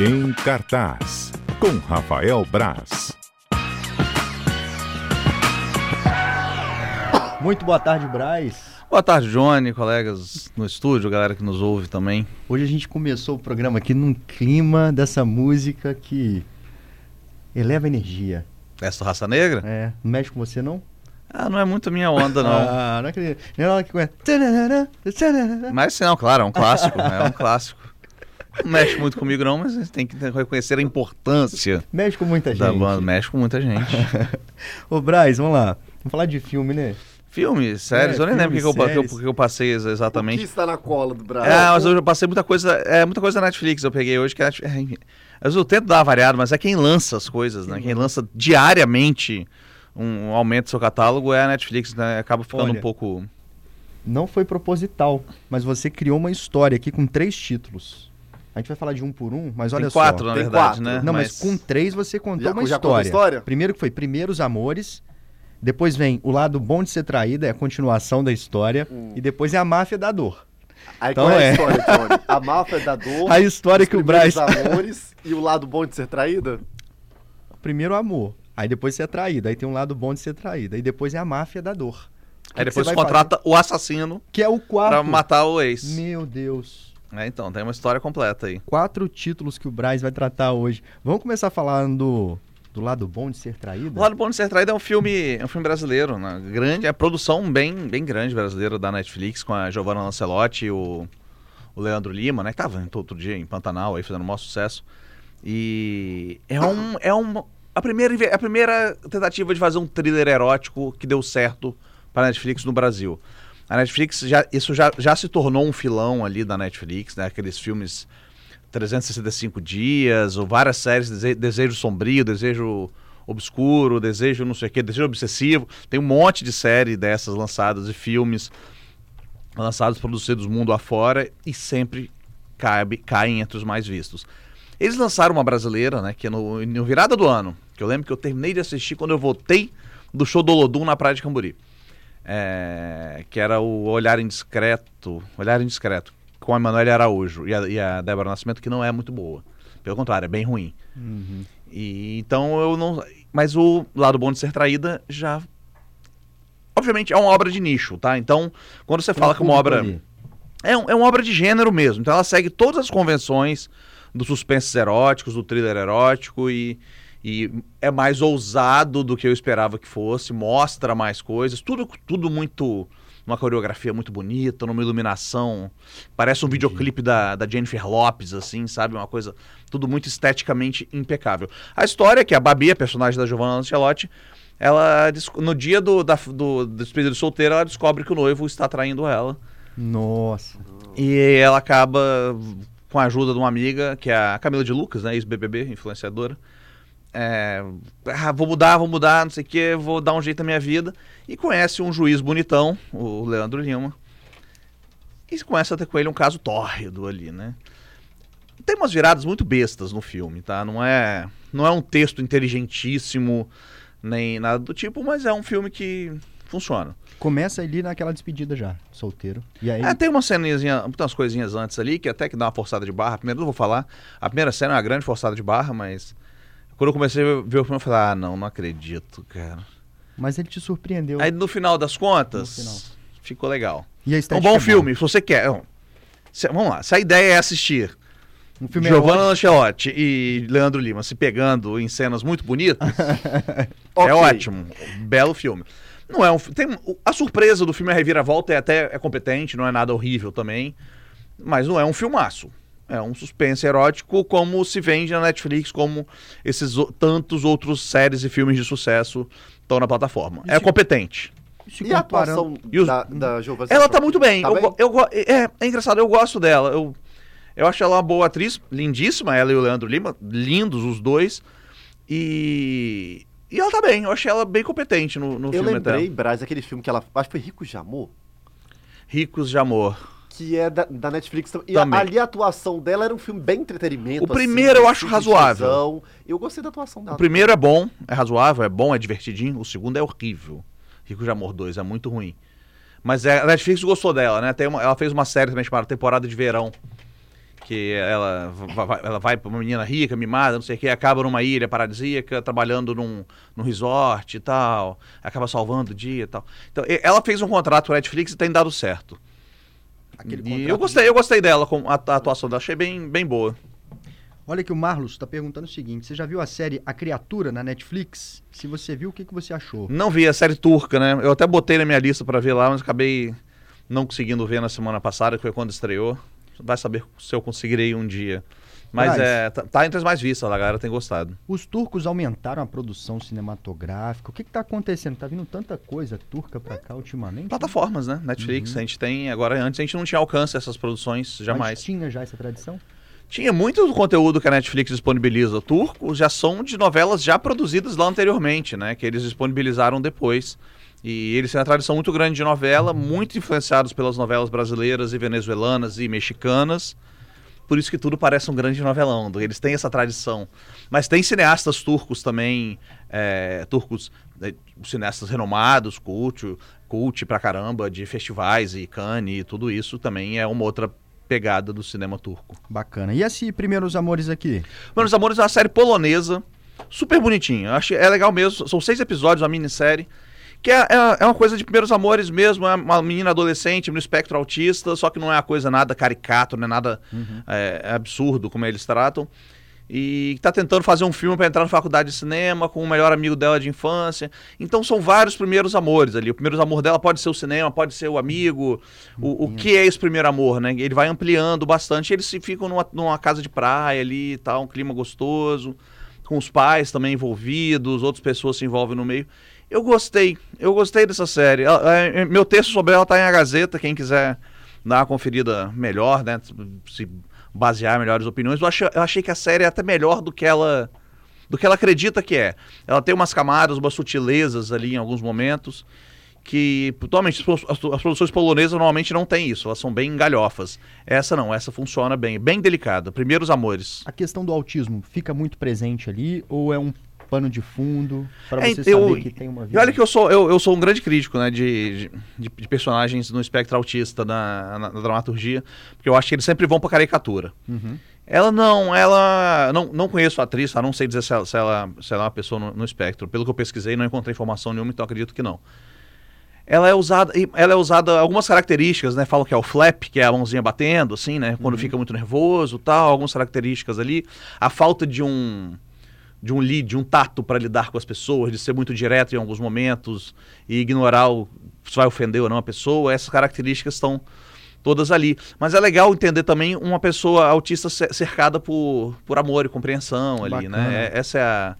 Em cartaz, com Rafael Braz. Muito boa tarde, Braz. Boa tarde, Johnny, colegas no estúdio, galera que nos ouve também. Hoje a gente começou o programa aqui num clima dessa música que eleva a energia. Essa raça negra? É, não mexe com você não? Ah, não é muito minha onda, não. ah, não acredito. Não é hora que. Mas não, claro, é um clássico, é um clássico. Não mexe muito comigo não, mas a gente tem que reconhecer a importância Mexe com muita gente. da banda. Mexe com muita gente. Ô, Braz, vamos lá. Vamos falar de filme, né? Filmes, séries, É, eu nem lembro o que, que eu, eu- porque passei ex- O que exatamente. está na cola do Brasil? É, mas eu passei muita coisa, é, muita coisa da Netflix, eu peguei hoje que a Netflix, mas eu tento dar uma variada, mas é quem lança as coisas, né? Quem lança diariamente um, um aumento do seu catálogo é a Netflix, né? Acaba ficando Olha, um pouco... Não foi proposital, mas você criou uma história aqui com três títulos. A gente vai falar de um por um, mas olha Tem só. quatro, na Tem verdade, quatro. né? Não, mas... com três você contou Já- uma já contou a história. história? Primeiro que foi Primeiros Amores, depois vem O Lado Bom de Ser Traída, é a continuação da história, Hum. e depois é A Máfia da Dor. Aí Então qual é é. a história, Johnny? A máfia da dor, A história que o Braz... primeiros amores e o lado bom de ser traída? Primeiro o amor, aí depois ser traída, aí tem um lado bom de ser traída, e depois é A Máfia da Dor. Que Aí que depois você contrata o assassino fazer? Que é o quarto. pra matar o ex. Meu Deus. É, então, tem uma história completa aí. Quatro títulos que o Braz vai tratar hoje. Vamos começar falando do, do lado bom de ser traída? O Lado Bom de Ser Traído é um filme, é um filme brasileiro, né? grande, é produção bem, bem grande brasileira da Netflix, com a Giovanna Lancelotti e o, o Leandro Lima, né? Que tava outro dia em Pantanal, aí fazendo o maior sucesso. E é um, é um, a primeira, a primeira tentativa de fazer um thriller erótico que deu certo para a Netflix no Brasil. A Netflix, já, isso já, já se tornou um filão ali da Netflix, né? Aqueles filmes 365 dias, ou várias séries, Dese- Desejo Sombrio, Desejo Obscuro, Desejo não sei o que, Desejo Obsessivo. Tem um monte de série dessas lançadas e filmes lançados, produzidos mundo afora e sempre cabe, caem entre os mais vistos. Eles lançaram uma brasileira, né, que é no, no virada do ano, que eu lembro que eu terminei de assistir quando eu voltei do show do Olodum na Praia de Cambori. É, que era o Olhar Indiscreto, Olhar Indiscreto, com a Emanuele Araújo e a, e a Débora Nascimento, que não é muito boa. Pelo contrário, é bem ruim. Uhum. E, então eu não. Mas o lado bom de ser traída já. Obviamente é uma obra de nicho, tá? Então, quando você fala que uma obra. Ali. É, um- é uma obra de gênero mesmo. Então ela segue todas as convenções dos suspensos eróticos, do thriller erótico e, e é mais ousado do que eu esperava que fosse, mostra mais coisas, tudo, tudo muito. Uma coreografia muito bonita, numa iluminação. Parece um videoclipe da, da Jennifer Lopes, assim, sabe? Uma coisa. Tudo muito esteticamente impecável. A história é que a Babi, a personagem da Giovanna Lancelotti, ela, no dia do, da, do, do despedida de solteira, ela descobre que o noivo está traindo ela. Nossa. E ela acaba, com a ajuda de uma amiga, que é a Camila de Lucas, né? Ex-BBB, influenciadora. É, ah, vou mudar, vou mudar, não sei o que, vou dar um jeito na minha vida. E conhece um juiz bonitão, o Leandro Lima. E começa a ter com ele um caso tórrido ali, né? Tem umas viradas muito bestas no filme, tá? Não é, não é um texto inteligentíssimo, nem nada do tipo, mas é um filme que funciona. Começa ali naquela despedida já, solteiro. E aí, É, tem uma ceninha, umas coisinhas antes ali, que até que dá uma forçada de barra. Primeiro, não vou falar. A primeira cena é uma grande forçada de barra, mas. Quando eu comecei a ver o filme, eu falei, ah, não, não acredito, cara. mas ele te surpreendeu. Aí no final das contas, final. ficou legal. e É um bom é filme, se você quer. se- vamos lá, se a ideia é assistir Um filme Giovanna erótico. Lancelotti e Leandro Lima se pegando em cenas muito bonitas, é Ok. ótimo. Belo filme. Não é um, tem, a surpresa do filme, a reviravolta é até é competente, não é nada horrível também, mas não é um filmaço. É um suspense erótico como se vende na Netflix, como esses tantos outros séries e filmes de sucesso estão na plataforma. E É se- competente. Se E a atuação E os- da, da Giovanna? Ela tá muito bem. Tá eu, bem? eu go- é, é engraçado, eu gosto dela. Eu, eu acho ela uma boa atriz, lindíssima, ela e o Leandro Lima, lindos os dois. E. E ela tá bem, eu achei ela bem competente no, no Eu filme lembrei, até. Braz, aquele filme que ela. Acho que foi Ricos de Amor. Ricos de Amor. Que é da, da Netflix E Também. ali a atuação dela era um filme bem entretenimento. O primeiro eu acho razoável. Eu gostei da atuação dela. O primeiro é bom, é razoável, é bom, é divertidinho. O segundo é horrível. Ricos de Amor 2 é muito ruim. Mas é, a Netflix gostou dela, né? Tem uma- ela fez uma série também chamada Temporada de Verão. que ela, va- va- ela vai pra uma menina rica, mimada, não sei o que, acaba numa ilha paradisíaca, trabalhando num, num resort e tal, acaba salvando o dia e tal. Então, ela fez um contrato com a Netflix e tem dado certo. Aquele e eu gostei, eu gostei dela, com a, a atuação dela, achei bem, bem boa. Olha que o Marlos está perguntando o seguinte: você já viu a série A Criatura na Netflix? Se você viu, o que, que você achou? Não vi a série turca, né? Eu até botei na minha lista pra ver lá, mas acabei não conseguindo ver na semana passada, que foi quando estreou. Vai saber se eu conseguirei um dia. Mas é, tá, tá entre as mais vistas, a galera tem gostado. Os turcos aumentaram a produção cinematográfica. O que está acontecendo? Tá vindo tanta coisa turca pra cá ultimamente? Plataformas, né? Netflix, a gente tem. Agora, antes a gente não tinha alcance a essas produções, Mas jamais. tinha já essa tradição? Tinha muito do conteúdo que a Netflix disponibiliza turco, já são de novelas já produzidas lá anteriormente, né? Que eles disponibilizaram depois. E eles têm uma tradição muito grande de novela, muito influenciados pelas novelas brasileiras e venezuelanas e mexicanas. Por isso que tudo parece um grande novelão. Eles têm essa tradição. Mas tem cineastas turcos também, é, turcos, é, cineastas renomados, cult, cult pra caramba, de festivais e Cannes e tudo isso também é uma outra pegada do cinema turco. Bacana. E esse Primeiros Amores aqui? Meus Amores é uma série polonesa, super bonitinha. Acho é legal mesmo. São seis episódios, uma minissérie. Que é, é, é uma coisa de primeiros amores mesmo. É uma menina adolescente no espectro autista, só que não é uma coisa nada caricato, não é nada é, é absurdo como eles tratam. E tá tentando fazer um filme para entrar na faculdade de cinema com o melhor amigo dela de infância. Então são vários primeiros amores ali. O primeiro amor dela pode ser o cinema, pode ser o amigo. O, o que é esse primeiro amor, né? Ele vai ampliando bastante. Eles ficam numa, numa casa de praia ali e tal, um clima gostoso. Com os pais também envolvidos, outras pessoas se envolvem no meio. Eu gostei, eu gostei dessa série. Ela- é, meu texto sobre ela tá em A Gazeta, quem quiser dar uma conferida melhor, né? Se basear em melhores opiniões. Eu achei, eu achei que a série é até melhor do que ela do que ela acredita que é. Ela tem umas camadas, umas sutilezas ali em alguns momentos que totalmente as, produções polonesas normalmente não têm isso, elas são bem galhofas. Essa não, essa funciona bem, bem delicada. Primeiros amores. A questão do autismo fica muito presente ali ou é um pano de fundo para É, você eu- saber que tem uma vida? olha que eu sou, eu, eu sou um grande crítico né, de, de, de personagens no espectro autista na, na- na dramaturgia, porque eu acho que eles sempre vão pra caricatura. Uhum. Ela não, ela. Não, não conheço a atriz, tá? não sei dizer se ela, se ela, se ela é uma pessoa no, no espectro. Pelo que eu pesquisei, não encontrei informação nenhuma, então acredito que não. Ela é usada, ela é usada algumas características, né? Falam que é o flap, que é a mãozinha batendo, assim, né? Quando fica muito nervoso, tal, algumas características ali. A falta de um de um lead, de um tato para lidar com as pessoas, de ser muito direto em alguns momentos e ignorar o, se vai ofender ou não a pessoa. Essas características estão todas ali. Mas é legal entender também uma pessoa autista cer- cercada por, por amor e compreensão ali, Bacana. né? É- essa é a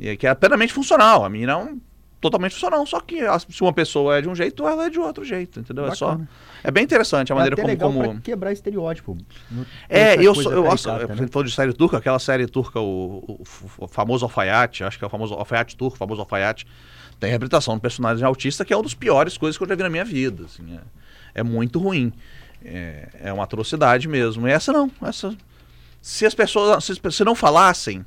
é que é plenamente funcional. A menina é um totalmente funcional, só que a- se uma pessoa é de um jeito, ela é de outro jeito, entendeu? É só Bacana. é bem interessante a É maneira até como, como... quebrar estereótipo. É, eu sou, eu, eu né? falou de série turca, aquela série turca, o, o- o famoso alfaiate, acho que é o famoso alfaiate turco, o famoso alfaiate, tem representação do personagem autista, que é uma das piores coisas que eu já vi na minha vida, assim, é, é muito ruim, é, é uma atrocidade mesmo, e essa não, essa, se as pessoas, se, as pessoas- se não falassem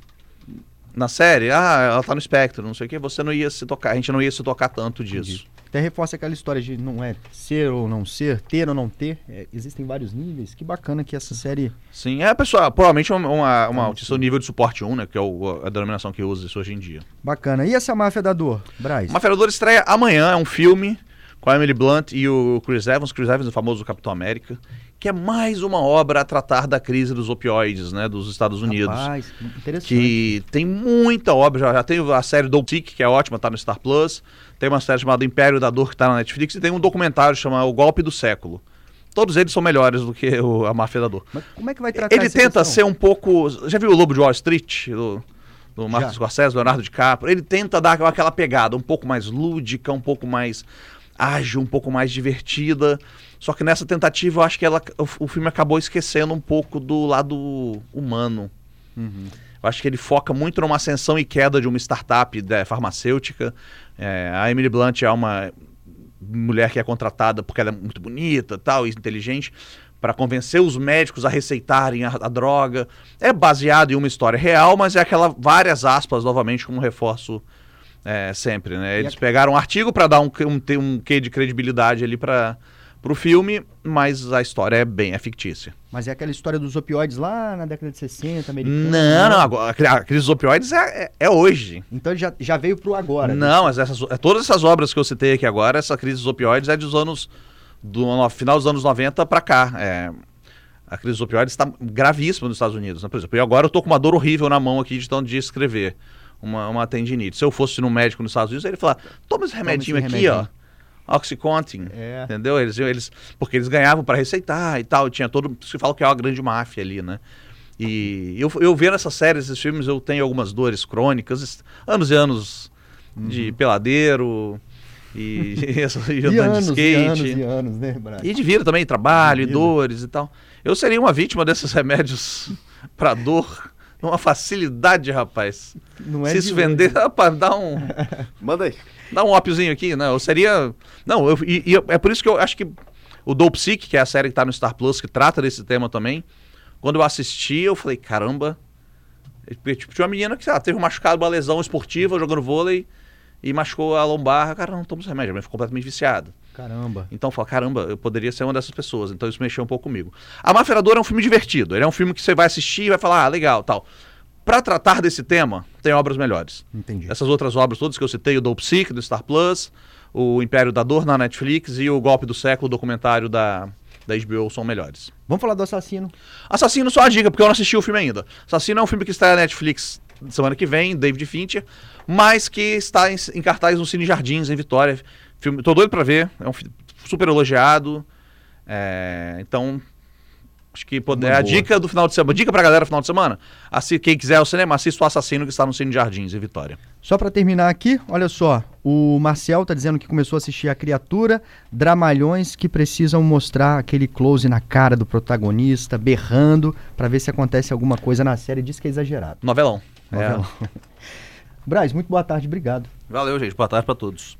na série, ah, ela tá no espectro, não sei o que, você não ia se tocar, a gente não ia se tocar tanto disso. Até reforça aquela história de não é ser ou não ser, ter ou não ter. É, existem vários níveis. Que bacana que essa série. Sim, é a pessoa, provavelmente uma, uma, uma do nível de suporte 1, né, que é o- a denominação que usa isso hoje em dia. Bacana. E essa máfia da dor, Braz? Uma Feradora estreia amanhã, é um filme com a Emily Blunt e o Chris Evans, Chris Evans, o famoso Capitão América, que é mais uma obra a tratar da crise dos opioides, né, dos Estados Unidos. Rapaz, interessante. Que tem muita obra, já, já tem a série do Sick, que é ótima, tá no Star Plus. Tem uma série chamada Império da Dor, que tá na Netflix, e tem um documentário chamado O Golpe do Século. Todos eles são melhores do que o, a Máfia da Dor. Mas como é que vai tratar Ele tenta questão? ser um pouco. Já viu o Lobo de Wall Street? Do, do Marcos Já. Scorsese, Leonardo DiCaprio? Ele tenta dar aquela pegada um pouco mais lúdica, um pouco mais ágil, um pouco mais divertida. Só que nessa tentativa eu acho que ela, o, o filme acabou esquecendo um pouco do lado humano. Uhum. Eu acho que ele foca muito numa ascensão e queda de uma startup né, farmacêutica. É, a Emily Blunt é uma mulher que é contratada porque ela é muito bonita tal, e inteligente, para convencer os médicos a receitarem a, a droga. É baseado em uma história real, mas é aquela várias aspas, novamente, como reforço é, sempre. Né? Eles pegaram um artigo para dar um, um, um quê de credibilidade ali para pro filme, mas a história é bem é fictícia. Mas é aquela história dos opioides lá na década de 60, americana. Não, não, agora, dos opioides é, é, é hoje. Então ele já, já veio pro agora. né? Não, mas essas, é, todas essas obras que eu citei aqui agora, essa crise dos opioides é dos anos. do no- final dos anos 90 pra cá. É, a crise dos opioides está gravíssima nos Estados Unidos. né? Por exemplo, e agora eu tô com uma dor horrível na mão aqui de tanto de escrever. Uma, uma tendinite. Se eu fosse no médico nos Estados Unidos, ele ia falar: toma esse remedinho esse aqui, remedinho." ó. Oxycontin. É. Entendeu? Eles, eles, porque eles ganhavam para receitar e tal. Tinha todo. Se fala que é uma grande máfia ali, né? E eu, eu vendo essas séries, esses filmes, eu tenho algumas dores crônicas, anos e anos de peladeiro e, e, E andando de skate. e anos, e anos, né? E de vida também, trabalho, e De vida. dores e tal. Eu seria uma vítima desses remédios pra dor. Uma facilidade, rapaz. Não é Se isso vender, rapaz, dá um. Manda aí. Dá um ópiozinho aqui, né? Eu seria. Não, eu, e, e é por isso que eu acho que o Dope Sick, que é a série que tá no Star Plus, que trata desse tema também, quando eu assisti, eu falei, caramba. Tipo, tinha uma menina que sei lá, teve um machucado, uma lesão esportiva jogando vôlei e machucou a lombar. Cara, não toma esse remédio, mas ficou completamente viciado. Caramba. Então eu falo, caramba, eu poderia ser uma dessas pessoas. Então isso mexeu um pouco comigo. A Maferadora é um filme divertido. Ele é um filme que você vai assistir e vai falar, ah, legal, tal. Pra tratar desse tema, tem obras melhores. Entendi. Essas outras obras todas que eu citei, o Dope Sick, do Star Plus, o Império da Dor na Netflix e o Golpe do Século, o documentário da, da HBO, são melhores. Vamos falar do assassino. Assassino só uma dica, porque eu não assisti o filme ainda. Assassino é um filme que está na Netflix semana que vem, David Fincher, mas que está em, em cartaz no Cine Jardins, em Vitória. Filme, tô doido pra ver, é um filme super elogiado. é, então, acho que poder, Uma a dica do final de semana, dica pra galera do final de semana, assi, quem quiser ao cinema, assista o Assassino que está no Cine Jardins, em Vitória. Só pra terminar aqui, olha só. O Marcel tá dizendo que começou a assistir A Criatura, dramalhões que precisam mostrar aquele close na cara do protagonista, berrando, pra ver se acontece alguma coisa na série. Diz que é exagerado. Novelão. É. Braz, muito boa tarde, obrigado. Valeu, gente. Boa tarde pra todos.